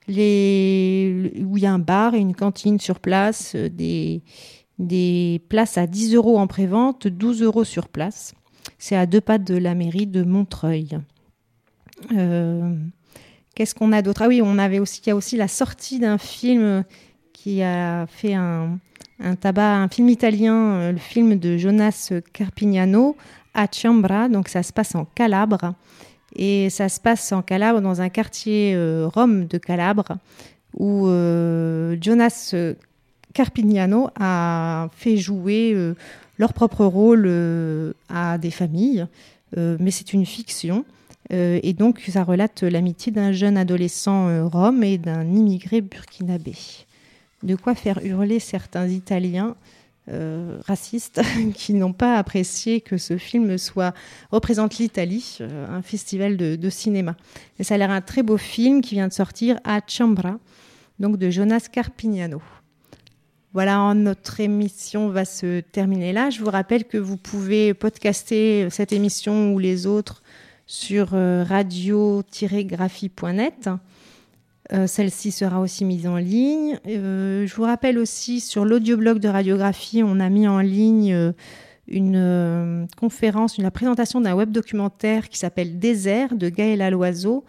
où il y a un bar et une cantine sur place, euh, des, des places à 10 euros en prévente, 12 euros sur place. C'est à deux pas de la mairie de Montreuil. Euh, Qu'est-ce qu'on a d'autre? Ah oui, on avait aussi, il y a aussi la sortie d'un film qui a fait un, un film italien, euh, le film de Jonas Carpignano, à Ciambra, donc ça se passe en Calabre. Et ça se passe en Calabre, dans un quartier euh, rome de Calabre, où euh, Jonas Carpignano a fait jouer leur propre rôle à des familles, mais c'est une fiction. Et donc, ça relate l'amitié d'un jeune adolescent rome et d'un immigré burkinabé. De quoi faire hurler certains Italiens euh, racistes [laughs] qui n'ont pas apprécié que ce film soit représente l'Italie, euh, un festival de, de cinéma. Et ça a l'air un très beau film qui vient de sortir à Ciambra, donc de Jonas Carpignano. Voilà, notre émission va se terminer là. Je vous rappelle que vous pouvez podcaster cette émission ou les autres sur euh, radio-graphie.net. Euh, Celle-ci sera aussi mise en ligne. Euh, je vous rappelle aussi sur l'audioblog de radiographie, on a mis en ligne euh, une conférence, une la présentation d'un web documentaire qui s'appelle Désert de Gaëla Loiseau,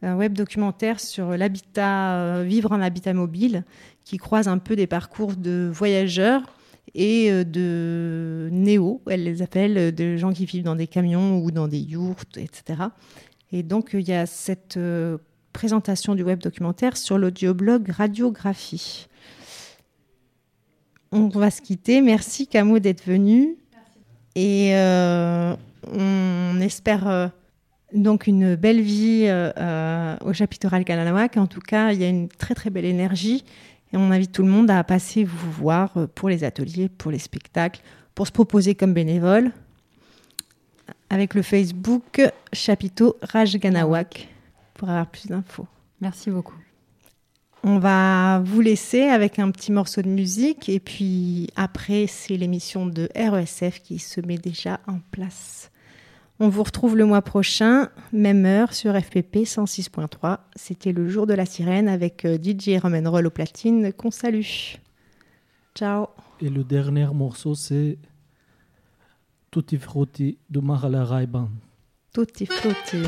un web documentaire sur l'habitat, vivre en habitat mobile, qui croise un peu des parcours de voyageurs et de néo, elle les appelle, de gens qui vivent dans des camions ou dans des yourtes, etc. Et donc, il y a cette présentation du web documentaire sur l'audioblog Radiographie. On va se quitter. Merci Camo d'être venu. Et euh, on espère euh, donc une belle vie euh, au chapiteau Kananawak. En tout cas, il y a une très très belle énergie. Et on invite tout le monde à passer vous voir pour les ateliers, pour les spectacles, pour se proposer comme bénévole avec le Facebook Chapiteau Rajganawak pour avoir plus d'infos. Merci beaucoup. On va vous laisser avec un petit morceau de musique et puis après c'est l'émission de RESF qui se met déjà en place. On vous retrouve le mois prochain, même heure sur FPP 106.3. C'était le jour de la sirène avec euh, DJ Roll au platine qu'on salue. Ciao. Et le dernier morceau, c'est Tutti Frutti de Mahala Rai Band. Tutti frutti.